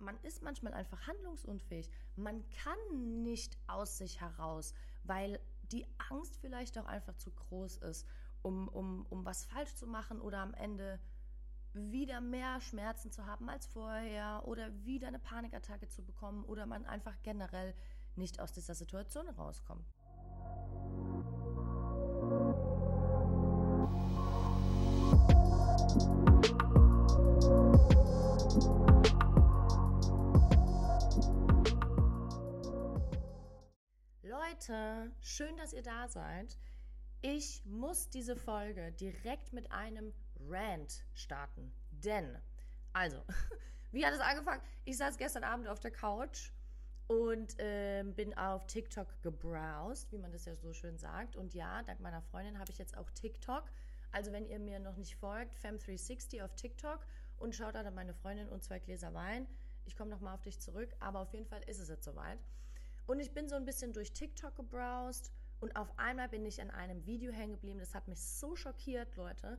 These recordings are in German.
man ist manchmal einfach handlungsunfähig. Man kann nicht aus sich heraus, weil die Angst vielleicht auch einfach zu groß ist, um, um, um was falsch zu machen oder am Ende wieder mehr Schmerzen zu haben als vorher oder wieder eine Panikattacke zu bekommen oder man einfach generell nicht aus dieser Situation rauskommt. Leute, schön, dass ihr da seid. Ich muss diese Folge direkt mit einem Rant starten. Denn, also, wie hat es angefangen? Ich saß gestern Abend auf der Couch und äh, bin auf TikTok gebrowst, wie man das ja so schön sagt. Und ja, dank meiner Freundin habe ich jetzt auch TikTok. Also wenn ihr mir noch nicht folgt, Fem360 auf TikTok und schaut da meine Freundin und zwei Gläser Wein. Ich komme nochmal auf dich zurück, aber auf jeden Fall ist es jetzt soweit. Und ich bin so ein bisschen durch TikTok gebrowst und auf einmal bin ich an einem Video hängen geblieben. Das hat mich so schockiert, Leute.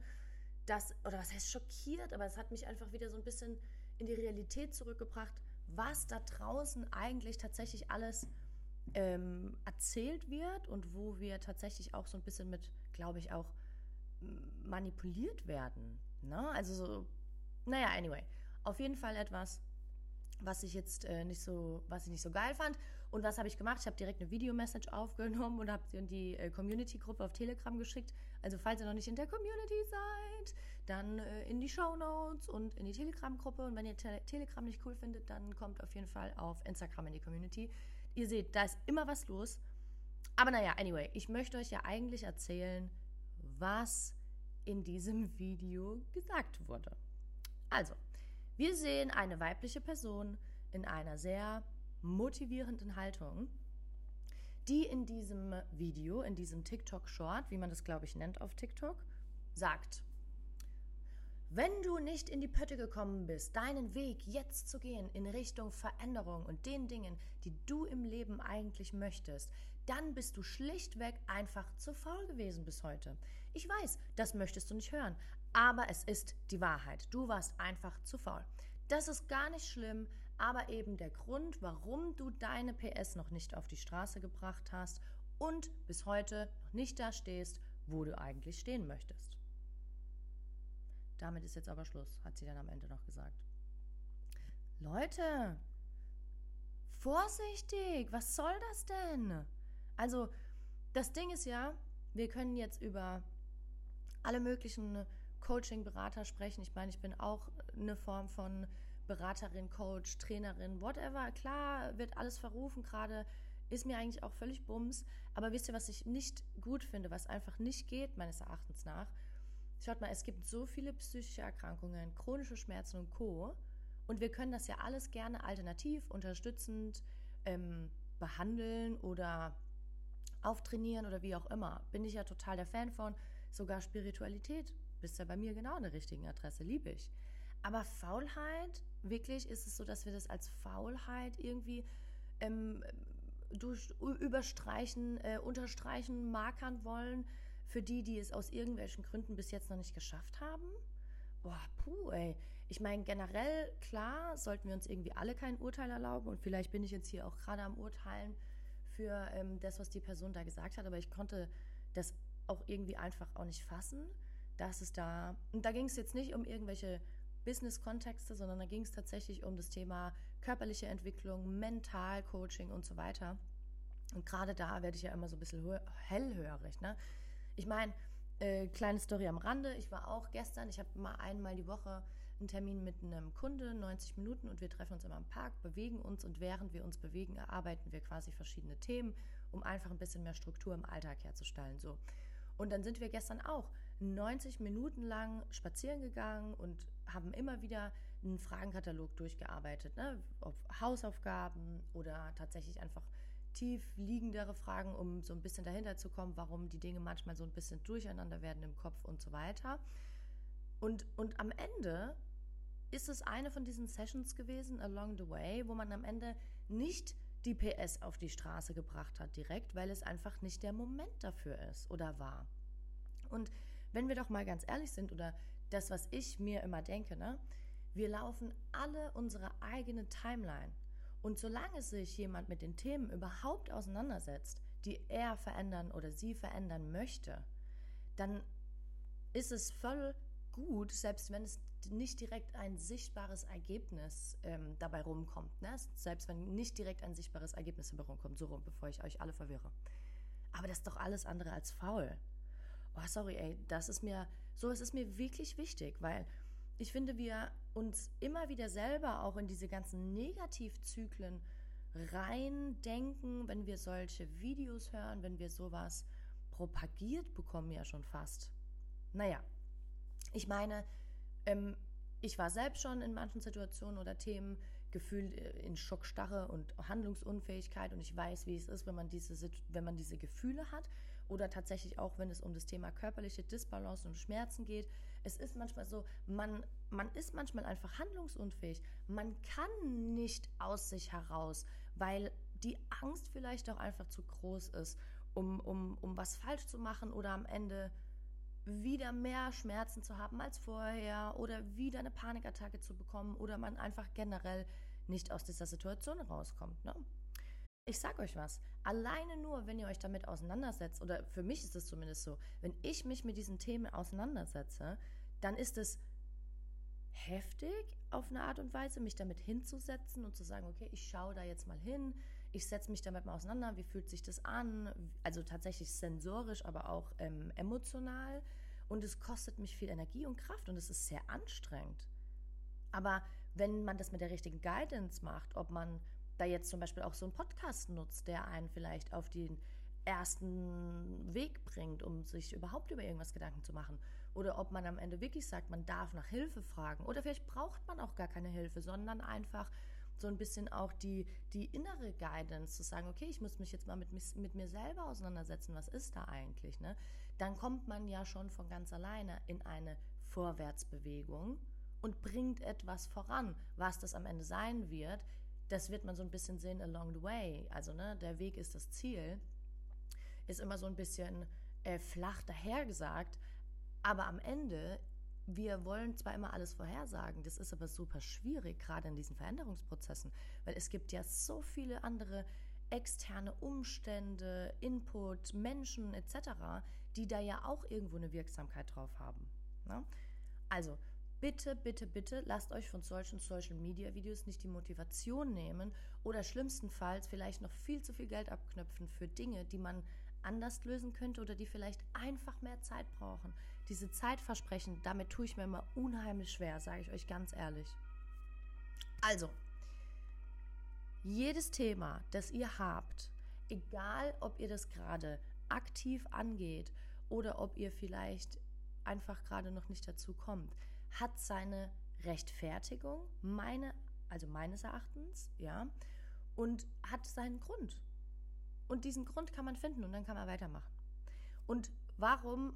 Dass, oder was heißt schockiert, aber es hat mich einfach wieder so ein bisschen in die Realität zurückgebracht, was da draußen eigentlich tatsächlich alles ähm, erzählt wird und wo wir tatsächlich auch so ein bisschen mit, glaube ich, auch manipuliert werden. Ne? Also so, naja, anyway. Auf jeden Fall etwas, was ich jetzt äh, nicht so, was ich nicht so geil fand. Und was habe ich gemacht? Ich habe direkt eine Videomessage aufgenommen und habe sie in die äh, Community-Gruppe auf Telegram geschickt. Also falls ihr noch nicht in der Community seid, dann äh, in die Show Notes und in die Telegram-Gruppe. Und wenn ihr Te Telegram nicht cool findet, dann kommt auf jeden Fall auf Instagram in die Community. Ihr seht, da ist immer was los. Aber naja, anyway, ich möchte euch ja eigentlich erzählen, was in diesem Video gesagt wurde. Also, wir sehen eine weibliche Person in einer sehr motivierenden Haltung, die in diesem Video, in diesem TikTok-Short, wie man das glaube ich nennt auf TikTok, sagt, wenn du nicht in die Pötte gekommen bist, deinen Weg jetzt zu gehen in Richtung Veränderung und den Dingen, die du im Leben eigentlich möchtest, dann bist du schlichtweg einfach zu faul gewesen bis heute. Ich weiß, das möchtest du nicht hören, aber es ist die Wahrheit. Du warst einfach zu faul. Das ist gar nicht schlimm, aber eben der Grund, warum du deine PS noch nicht auf die Straße gebracht hast und bis heute noch nicht da stehst, wo du eigentlich stehen möchtest. Damit ist jetzt aber Schluss, hat sie dann am Ende noch gesagt. Leute, vorsichtig, was soll das denn? Also, das Ding ist ja, wir können jetzt über alle möglichen Coaching-Berater sprechen. Ich meine, ich bin auch eine Form von Beraterin, Coach, Trainerin, whatever. Klar, wird alles verrufen gerade. Ist mir eigentlich auch völlig bums. Aber wisst ihr, was ich nicht gut finde, was einfach nicht geht, meines Erachtens nach? Schaut mal, es gibt so viele psychische Erkrankungen, chronische Schmerzen und Co. Und wir können das ja alles gerne alternativ, unterstützend ähm, behandeln oder auftrainieren oder wie auch immer. Bin ich ja total der Fan von. Sogar Spiritualität bist ja bei mir genau an der richtigen Adresse, liebe ich. Aber Faulheit, wirklich ist es so, dass wir das als Faulheit irgendwie ähm, durch, überstreichen, äh, unterstreichen, markern wollen für die, die es aus irgendwelchen Gründen bis jetzt noch nicht geschafft haben? Boah, puh, ey. Ich meine, generell, klar, sollten wir uns irgendwie alle kein Urteil erlauben und vielleicht bin ich jetzt hier auch gerade am Urteilen für ähm, das, was die Person da gesagt hat, aber ich konnte das auch irgendwie einfach auch nicht fassen, dass es da, und da ging es jetzt nicht um irgendwelche Business-Kontexte, sondern da ging es tatsächlich um das Thema körperliche Entwicklung, Mental-Coaching und so weiter. Und gerade da werde ich ja immer so ein bisschen hellhörig. Ne? Ich meine, äh, kleine Story am Rande. Ich war auch gestern, ich habe mal einmal die Woche einen Termin mit einem Kunde, 90 Minuten, und wir treffen uns immer im Park, bewegen uns und während wir uns bewegen, erarbeiten wir quasi verschiedene Themen, um einfach ein bisschen mehr Struktur im Alltag herzustellen. So. Und dann sind wir gestern auch 90 Minuten lang spazieren gegangen und haben immer wieder einen Fragenkatalog durchgearbeitet, ne? ob Hausaufgaben oder tatsächlich einfach tief liegendere Fragen, um so ein bisschen dahinter zu kommen, warum die Dinge manchmal so ein bisschen durcheinander werden im Kopf und so weiter. Und, und am Ende ist es eine von diesen Sessions gewesen, along the way, wo man am Ende nicht die PS auf die Straße gebracht hat direkt, weil es einfach nicht der Moment dafür ist oder war. Und wenn wir doch mal ganz ehrlich sind oder das, was ich mir immer denke, ne? Wir laufen alle unsere eigene Timeline. Und solange sich jemand mit den Themen überhaupt auseinandersetzt, die er verändern oder sie verändern möchte, dann ist es voll gut, selbst wenn es nicht direkt ein sichtbares Ergebnis ähm, dabei rumkommt. Ne? Selbst wenn nicht direkt ein sichtbares Ergebnis dabei rumkommt, so rum, bevor ich euch alle verwirre. Aber das ist doch alles andere als faul. Oh, sorry, ey, das ist mir, so es ist mir wirklich wichtig, weil ich finde, wir uns immer wieder selber auch in diese ganzen Negativzyklen reindenken, wenn wir solche Videos hören, wenn wir sowas propagiert bekommen, ja schon fast. Naja, ich meine, ähm, ich war selbst schon in manchen Situationen oder Themen gefühlt äh, in Schockstarre und Handlungsunfähigkeit und ich weiß, wie es ist, wenn man diese, wenn man diese Gefühle hat oder tatsächlich auch, wenn es um das Thema körperliche Disbalance und Schmerzen geht. Es ist manchmal so, man, man ist manchmal einfach handlungsunfähig. Man kann nicht aus sich heraus, weil die Angst vielleicht auch einfach zu groß ist, um, um, um was falsch zu machen oder am Ende wieder mehr Schmerzen zu haben als vorher oder wieder eine Panikattacke zu bekommen oder man einfach generell nicht aus dieser Situation rauskommt. Ne? Ich sag euch was, alleine nur, wenn ihr euch damit auseinandersetzt, oder für mich ist es zumindest so, wenn ich mich mit diesen Themen auseinandersetze, dann ist es heftig auf eine Art und Weise, mich damit hinzusetzen und zu sagen, okay, ich schaue da jetzt mal hin, ich setze mich damit mal auseinander, wie fühlt sich das an, also tatsächlich sensorisch, aber auch ähm, emotional. Und es kostet mich viel Energie und Kraft und es ist sehr anstrengend. Aber wenn man das mit der richtigen Guidance macht, ob man da jetzt zum Beispiel auch so einen Podcast nutzt, der einen vielleicht auf den ersten Weg bringt, um sich überhaupt über irgendwas Gedanken zu machen. Oder ob man am Ende wirklich sagt, man darf nach Hilfe fragen. Oder vielleicht braucht man auch gar keine Hilfe, sondern einfach so ein bisschen auch die, die innere Guidance, zu sagen, okay, ich muss mich jetzt mal mit, mit mir selber auseinandersetzen, was ist da eigentlich, ne? Dann kommt man ja schon von ganz alleine in eine Vorwärtsbewegung und bringt etwas voran. Was das am Ende sein wird, das wird man so ein bisschen sehen along the way. Also, ne, der Weg ist das Ziel, ist immer so ein bisschen äh, flach dahergesagt, aber am Ende wir wollen zwar immer alles vorhersagen, das ist aber super schwierig, gerade in diesen Veränderungsprozessen, weil es gibt ja so viele andere externe Umstände, Input, Menschen etc., die da ja auch irgendwo eine Wirksamkeit drauf haben. Ne? Also bitte, bitte, bitte lasst euch von solchen Social-Media-Videos nicht die Motivation nehmen oder schlimmstenfalls vielleicht noch viel zu viel Geld abknöpfen für Dinge, die man anders lösen könnte oder die vielleicht einfach mehr Zeit brauchen. Diese Zeitversprechen, damit tue ich mir immer unheimlich schwer, sage ich euch ganz ehrlich. Also, jedes Thema, das ihr habt, egal ob ihr das gerade aktiv angeht oder ob ihr vielleicht einfach gerade noch nicht dazu kommt, hat seine Rechtfertigung, meine, also meines Erachtens, ja, und hat seinen Grund. Und diesen Grund kann man finden und dann kann man weitermachen. Und warum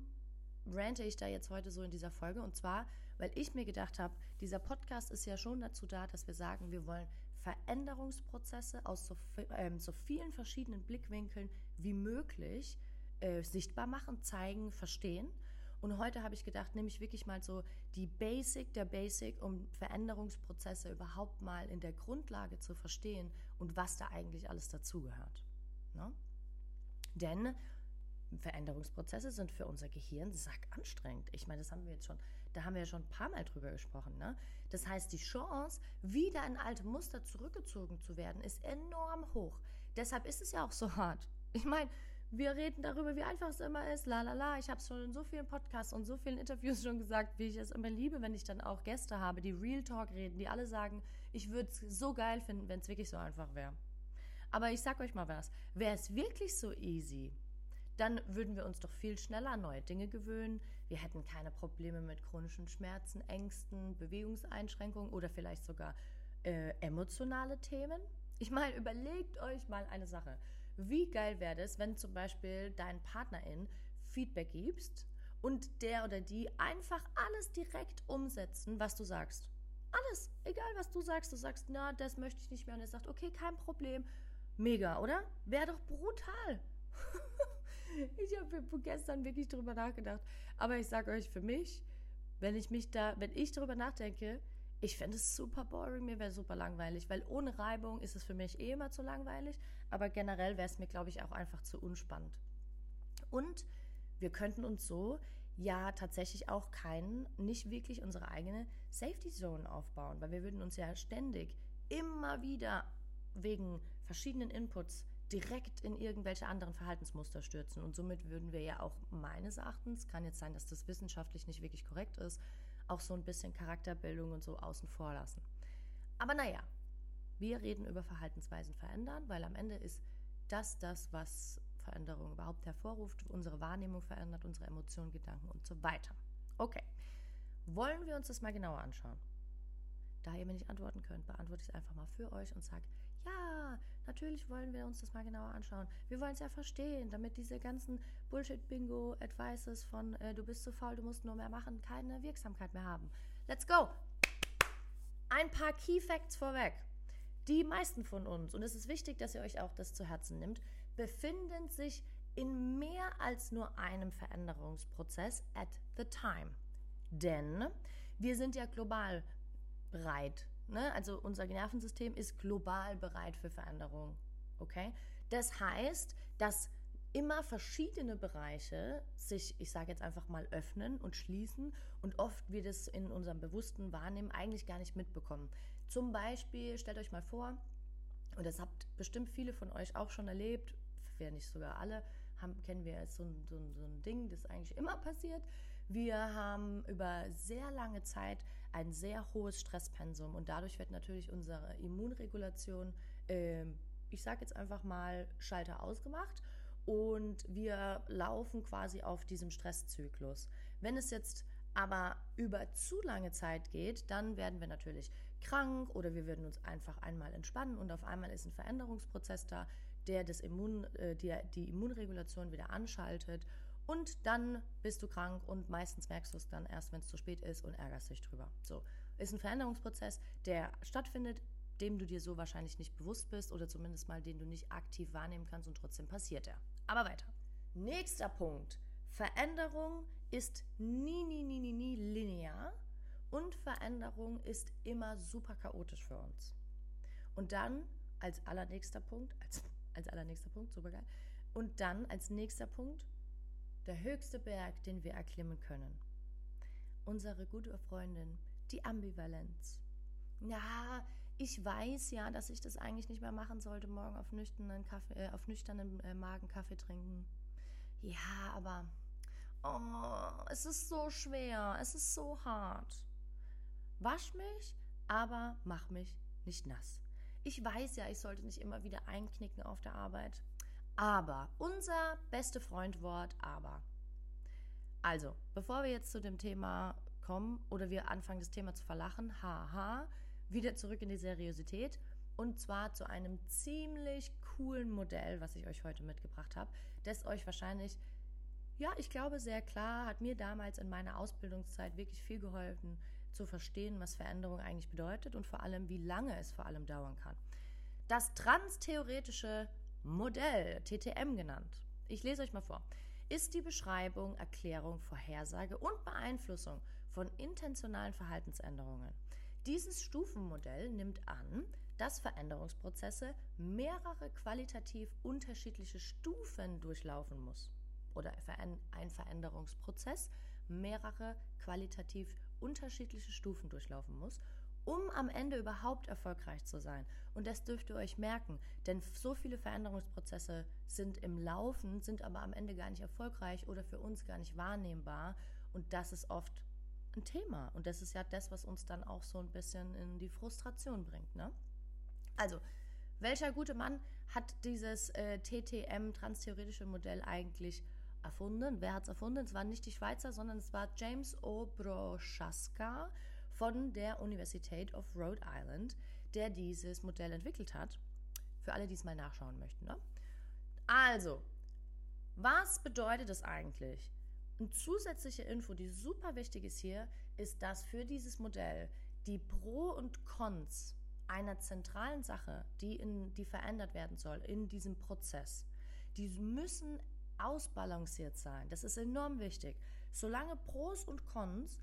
rante ich da jetzt heute so in dieser Folge? Und zwar, weil ich mir gedacht habe, dieser Podcast ist ja schon dazu da, dass wir sagen, wir wollen Veränderungsprozesse aus so, äh, so vielen verschiedenen Blickwinkeln wie möglich äh, sichtbar machen, zeigen, verstehen. Und heute habe ich gedacht, nehme ich wirklich mal so die Basic der Basic, um Veränderungsprozesse überhaupt mal in der Grundlage zu verstehen und was da eigentlich alles dazugehört. Ne? Denn Veränderungsprozesse sind für unser Gehirn sack anstrengend. Ich meine, das haben wir jetzt schon, da haben wir ja schon ein paar Mal drüber gesprochen. Ne? Das heißt, die Chance, wieder in alte Muster zurückgezogen zu werden, ist enorm hoch. Deshalb ist es ja auch so hart. Ich meine, wir reden darüber, wie einfach es immer ist. La la la. Ich habe es schon in so vielen Podcasts und so vielen Interviews schon gesagt, wie ich es immer liebe, wenn ich dann auch Gäste habe, die Real Talk reden, die alle sagen, ich würde es so geil finden, wenn es wirklich so einfach wäre. Aber ich sag euch mal was, wäre es wirklich so easy, dann würden wir uns doch viel schneller an neue Dinge gewöhnen. Wir hätten keine Probleme mit chronischen Schmerzen, Ängsten, Bewegungseinschränkungen oder vielleicht sogar äh, emotionale Themen. Ich meine, überlegt euch mal eine Sache. Wie geil wäre es, wenn zum Beispiel dein Partnerin Feedback gibst und der oder die einfach alles direkt umsetzen, was du sagst. Alles, egal was du sagst, du sagst, na, das möchte ich nicht mehr und er sagt, okay, kein Problem, Mega, oder? Wäre doch brutal. ich habe gestern wirklich drüber nachgedacht. Aber ich sage euch, für mich, wenn ich mich da, wenn ich darüber nachdenke, Ich fände es super boring, mir wäre super langweilig, weil ohne Reibung ist es für mich eh immer zu langweilig, aber generell wäre es mir, glaube ich, auch einfach zu unspannend. Und wir könnten uns so ja tatsächlich auch keinen, nicht wirklich unsere eigene Safety Zone aufbauen, weil wir würden uns ja ständig immer wieder wegen verschiedenen Inputs direkt in irgendwelche anderen Verhaltensmuster stürzen. Und somit würden wir ja auch meines Erachtens, kann jetzt sein, dass das wissenschaftlich nicht wirklich korrekt ist, auch so ein bisschen Charakterbildung und so außen vor lassen. Aber naja, wir reden über Verhaltensweisen verändern, weil am Ende ist das das, was Veränderung überhaupt hervorruft, unsere Wahrnehmung verändert, unsere Emotionen, Gedanken und so weiter. Okay, wollen wir uns das mal genauer anschauen? Da ihr mir nicht antworten könnt, beantworte ich es einfach mal für euch und sage, ja, natürlich wollen wir uns das mal genauer anschauen. Wir wollen es ja verstehen, damit diese ganzen Bullshit-Bingo-Advices von äh, du bist zu faul, du musst nur mehr machen, keine Wirksamkeit mehr haben. Let's go! Ein paar Key Facts vorweg. Die meisten von uns, und es ist wichtig, dass ihr euch auch das zu Herzen nimmt, befinden sich in mehr als nur einem Veränderungsprozess at the time. Denn wir sind ja global bereit Ne? Also unser Nervensystem ist global bereit für Veränderung. Okay? Das heißt, dass immer verschiedene Bereiche sich, ich sage jetzt einfach mal, öffnen und schließen und oft wir das in unserem bewussten Wahrnehmen eigentlich gar nicht mitbekommen. Zum Beispiel, stellt euch mal vor, und das habt bestimmt viele von euch auch schon erlebt, wenn nicht sogar alle, haben, kennen wir jetzt so ein, so, ein, so ein Ding, das eigentlich immer passiert. Wir haben über sehr lange Zeit ein sehr hohes Stresspensum und dadurch wird natürlich unsere Immunregulation, äh, ich sage jetzt einfach mal, Schalter ausgemacht und wir laufen quasi auf diesem Stresszyklus. Wenn es jetzt aber über zu lange Zeit geht, dann werden wir natürlich krank oder wir würden uns einfach einmal entspannen und auf einmal ist ein Veränderungsprozess da, der das Immun, äh, die, die Immunregulation wieder anschaltet und dann bist du krank und meistens merkst du es dann erst, wenn es zu spät ist und ärgerst dich drüber. So, ist ein Veränderungsprozess, der stattfindet, dem du dir so wahrscheinlich nicht bewusst bist oder zumindest mal den du nicht aktiv wahrnehmen kannst und trotzdem passiert er. Aber weiter. Nächster Punkt. Veränderung ist nie, nie, nie, nie, nie linear und Veränderung ist immer super chaotisch für uns. Und dann als allernächster Punkt, als, als allernächster Punkt, super geil. Und dann als nächster Punkt der höchste Berg, den wir erklimmen können. Unsere gute Freundin, die Ambivalenz. Ja, ich weiß ja, dass ich das eigentlich nicht mehr machen sollte, morgen auf nüchternen, Kaffee, äh, auf nüchternen äh, Magen Kaffee trinken. Ja, aber oh, es ist so schwer, es ist so hart. Wasch mich, aber mach mich nicht nass. Ich weiß ja, ich sollte nicht immer wieder einknicken auf der Arbeit. Aber, unser beste Freundwort aber. Also, bevor wir jetzt zu dem Thema kommen oder wir anfangen, das Thema zu verlachen, haha, wieder zurück in die Seriosität und zwar zu einem ziemlich coolen Modell, was ich euch heute mitgebracht habe, das euch wahrscheinlich, ja, ich glaube sehr klar, hat mir damals in meiner Ausbildungszeit wirklich viel geholfen, zu verstehen, was Veränderung eigentlich bedeutet und vor allem, wie lange es vor allem dauern kann. Das transtheoretische Modell, TTM genannt. Ich lese euch mal vor. Ist die Beschreibung, Erklärung, Vorhersage und Beeinflussung von intentionalen Verhaltensänderungen. Dieses Stufenmodell nimmt an, dass Veränderungsprozesse mehrere qualitativ unterschiedliche Stufen durchlaufen muss. Oder ein Veränderungsprozess mehrere qualitativ unterschiedliche Stufen durchlaufen muss, um am Ende überhaupt erfolgreich zu sein. Und das dürft ihr euch merken, denn so viele Veränderungsprozesse sind im Laufen, sind aber am Ende gar nicht erfolgreich oder für uns gar nicht wahrnehmbar. Und das ist oft ein Thema. Und das ist ja das, was uns dann auch so ein bisschen in die Frustration bringt. Ne? Also, welcher gute Mann hat dieses äh, TTM, transtheoretische Modell, eigentlich erfunden? Wer hat es erfunden? Es war nicht die Schweizer, sondern es war James O. Broschaska von der Universität of Rhode Island, der dieses Modell entwickelt hat. Für alle, die es mal nachschauen möchten. Ne? Also, was bedeutet das eigentlich? Eine zusätzliche Info, die super wichtig ist hier, ist, dass für dieses Modell die Pro und Cons einer zentralen Sache, die, in, die verändert werden soll in diesem Prozess, die müssen ausbalanciert sein. Das ist enorm wichtig. Solange Pros und Cons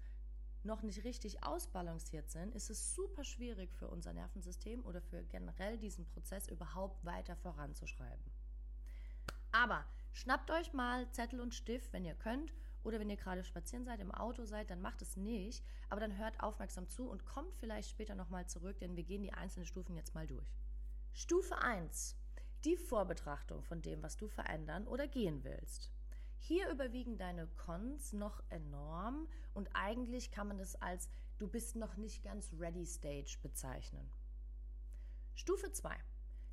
noch nicht richtig ausbalanciert sind, ist es super schwierig für unser Nervensystem oder für generell diesen Prozess überhaupt weiter voranzuschreiben. Aber schnappt euch mal Zettel und Stift, wenn ihr könnt, oder wenn ihr gerade spazieren seid, im Auto seid, dann macht es nicht, aber dann hört aufmerksam zu und kommt vielleicht später nochmal zurück, denn wir gehen die einzelnen Stufen jetzt mal durch. Stufe 1. Die Vorbetrachtung von dem, was du verändern oder gehen willst. Hier überwiegen deine Cons noch enorm und eigentlich kann man das als du bist noch nicht ganz ready Stage bezeichnen. Stufe 2.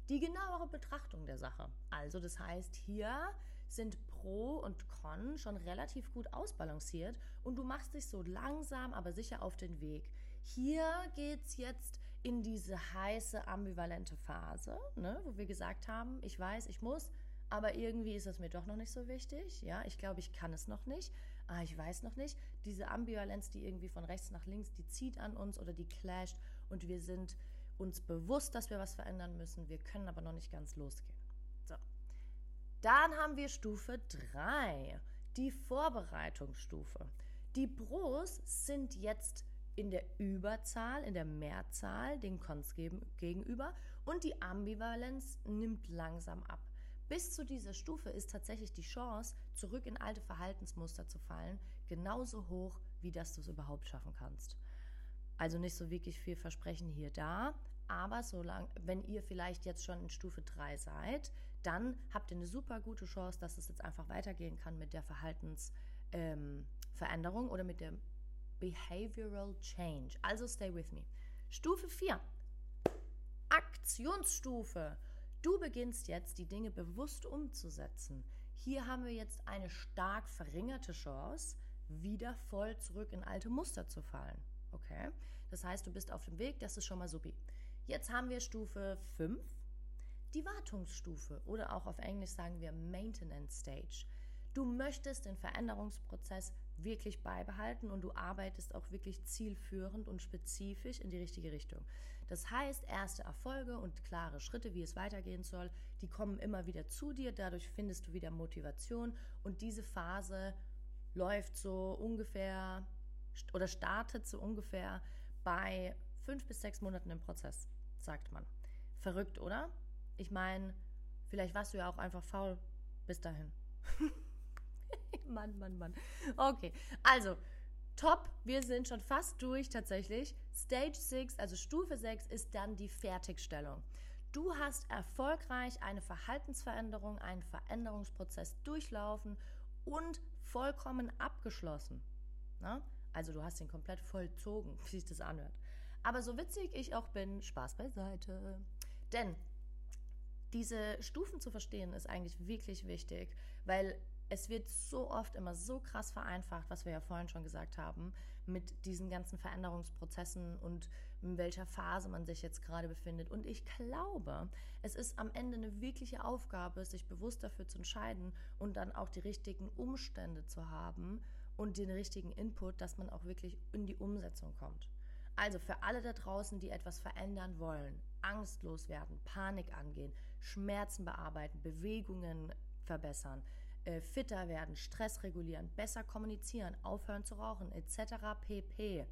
Die genauere Betrachtung der Sache. Also das heißt, hier sind Pro und Con schon relativ gut ausbalanciert und du machst dich so langsam, aber sicher auf den Weg. Hier geht es jetzt in diese heiße, ambivalente Phase, ne, wo wir gesagt haben, ich weiß, ich muss, aber irgendwie ist es mir doch noch nicht so wichtig. Ja, ich glaube, ich kann es noch nicht. Ah, ich weiß noch nicht. Diese Ambivalenz, die irgendwie von rechts nach links, die zieht an uns oder die clasht und wir sind uns bewusst, dass wir was verändern müssen. Wir können aber noch nicht ganz losgehen. So. Dann haben wir Stufe 3, die Vorbereitungsstufe. Die Pros sind jetzt in der Überzahl, in der Mehrzahl den Cons gegenüber und die Ambivalenz nimmt langsam ab. Bis zu dieser Stufe ist tatsächlich die Chance, zurück in alte Verhaltensmuster zu fallen, genauso hoch, wie dass du es überhaupt schaffen kannst. Also nicht so wirklich viel Versprechen hier da, aber solange, wenn ihr vielleicht jetzt schon in Stufe 3 seid, dann habt ihr eine super gute Chance, dass es jetzt einfach weitergehen kann mit der Verhaltensveränderung ähm, oder mit der Behavioral Change. Also stay with me. Stufe 4. Aktionsstufe. Du beginnst jetzt, die Dinge bewusst umzusetzen. Hier haben wir jetzt eine stark verringerte Chance, wieder voll zurück in alte Muster zu fallen. Okay? Das heißt, du bist auf dem Weg, das ist schon mal supi. Jetzt haben wir Stufe 5, die Wartungsstufe oder auch auf Englisch sagen wir Maintenance Stage. Du möchtest den Veränderungsprozess wirklich beibehalten und du arbeitest auch wirklich zielführend und spezifisch in die richtige Richtung. Das heißt, erste Erfolge und klare Schritte, wie es weitergehen soll, die kommen immer wieder zu dir, dadurch findest du wieder Motivation und diese Phase läuft so ungefähr oder startet so ungefähr bei fünf bis sechs Monaten im Prozess, sagt man. Verrückt, oder? Ich meine, vielleicht warst du ja auch einfach faul bis dahin. Mann, Mann, Mann. Okay, also top, wir sind schon fast durch tatsächlich. Stage 6, also Stufe 6 ist dann die Fertigstellung. Du hast erfolgreich eine Verhaltensveränderung, einen Veränderungsprozess durchlaufen und vollkommen abgeschlossen. Na? Also du hast ihn komplett vollzogen, wie sich das anhört. Aber so witzig ich auch bin, Spaß beiseite. Denn diese Stufen zu verstehen ist eigentlich wirklich wichtig, weil es wird so oft immer so krass vereinfacht, was wir ja vorhin schon gesagt haben, mit diesen ganzen Veränderungsprozessen und in welcher Phase man sich jetzt gerade befindet. Und ich glaube, es ist am Ende eine wirkliche Aufgabe, sich bewusst dafür zu entscheiden und dann auch die richtigen Umstände zu haben und den richtigen Input, dass man auch wirklich in die Umsetzung kommt. Also für alle da draußen, die etwas verändern wollen, angstlos werden, Panik angehen, Schmerzen bearbeiten, Bewegungen verbessern, äh, fitter werden, Stress regulieren, besser kommunizieren, aufhören zu rauchen, etc. pp.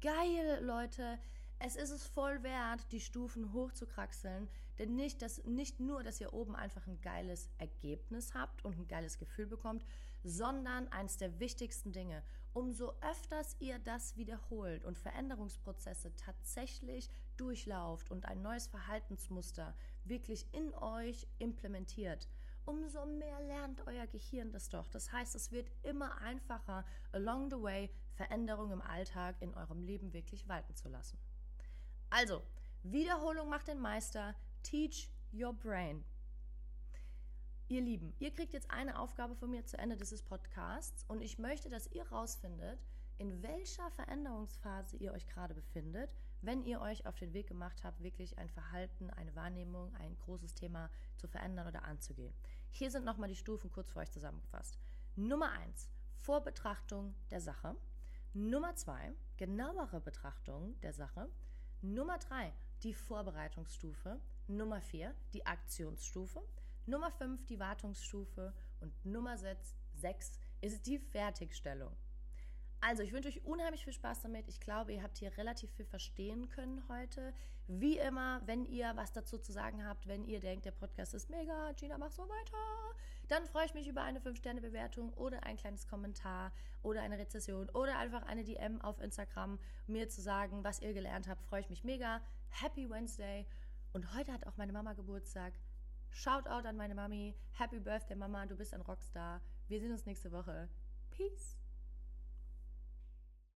Geil, Leute! Es ist es voll wert, die Stufen hochzukraxeln, denn nicht, dass, nicht nur, dass ihr oben einfach ein geiles Ergebnis habt und ein geiles Gefühl bekommt, sondern eines der wichtigsten Dinge, umso öfters ihr das wiederholt und Veränderungsprozesse tatsächlich durchlauft und ein neues Verhaltensmuster wirklich in euch implementiert, umso mehr lernt euer Gehirn das doch. Das heißt, es wird immer einfacher, along the way Veränderungen im Alltag in eurem Leben wirklich walten zu lassen. Also, Wiederholung macht den Meister. Teach your brain. Ihr Lieben, ihr kriegt jetzt eine Aufgabe von mir zu Ende dieses Podcasts und ich möchte, dass ihr rausfindet, in welcher Veränderungsphase ihr euch gerade befindet, wenn ihr euch auf den Weg gemacht habt, wirklich ein Verhalten, eine Wahrnehmung, ein großes Thema zu verändern oder anzugehen. Hier sind nochmal die Stufen kurz für euch zusammengefasst. Nummer 1, Vorbetrachtung der Sache. Nummer 2, genauere Betrachtung der Sache. Nummer 3, die Vorbereitungsstufe. Nummer 4, die Aktionsstufe. Nummer 5, die Wartungsstufe. Und Nummer 6 ist die Fertigstellung. Also, ich wünsche euch unheimlich viel Spaß damit. Ich glaube, ihr habt hier relativ viel verstehen können heute. Wie immer, wenn ihr was dazu zu sagen habt, wenn ihr denkt, der Podcast ist mega, Gina, mach so weiter, dann freue ich mich über eine 5-Sterne-Bewertung oder ein kleines Kommentar oder eine Rezession oder einfach eine DM auf Instagram, mir zu sagen, was ihr gelernt habt. Freue ich mich mega. Happy Wednesday. Und heute hat auch meine Mama Geburtstag. Shoutout an meine Mami. Happy Birthday, Mama. Du bist ein Rockstar. Wir sehen uns nächste Woche. Peace.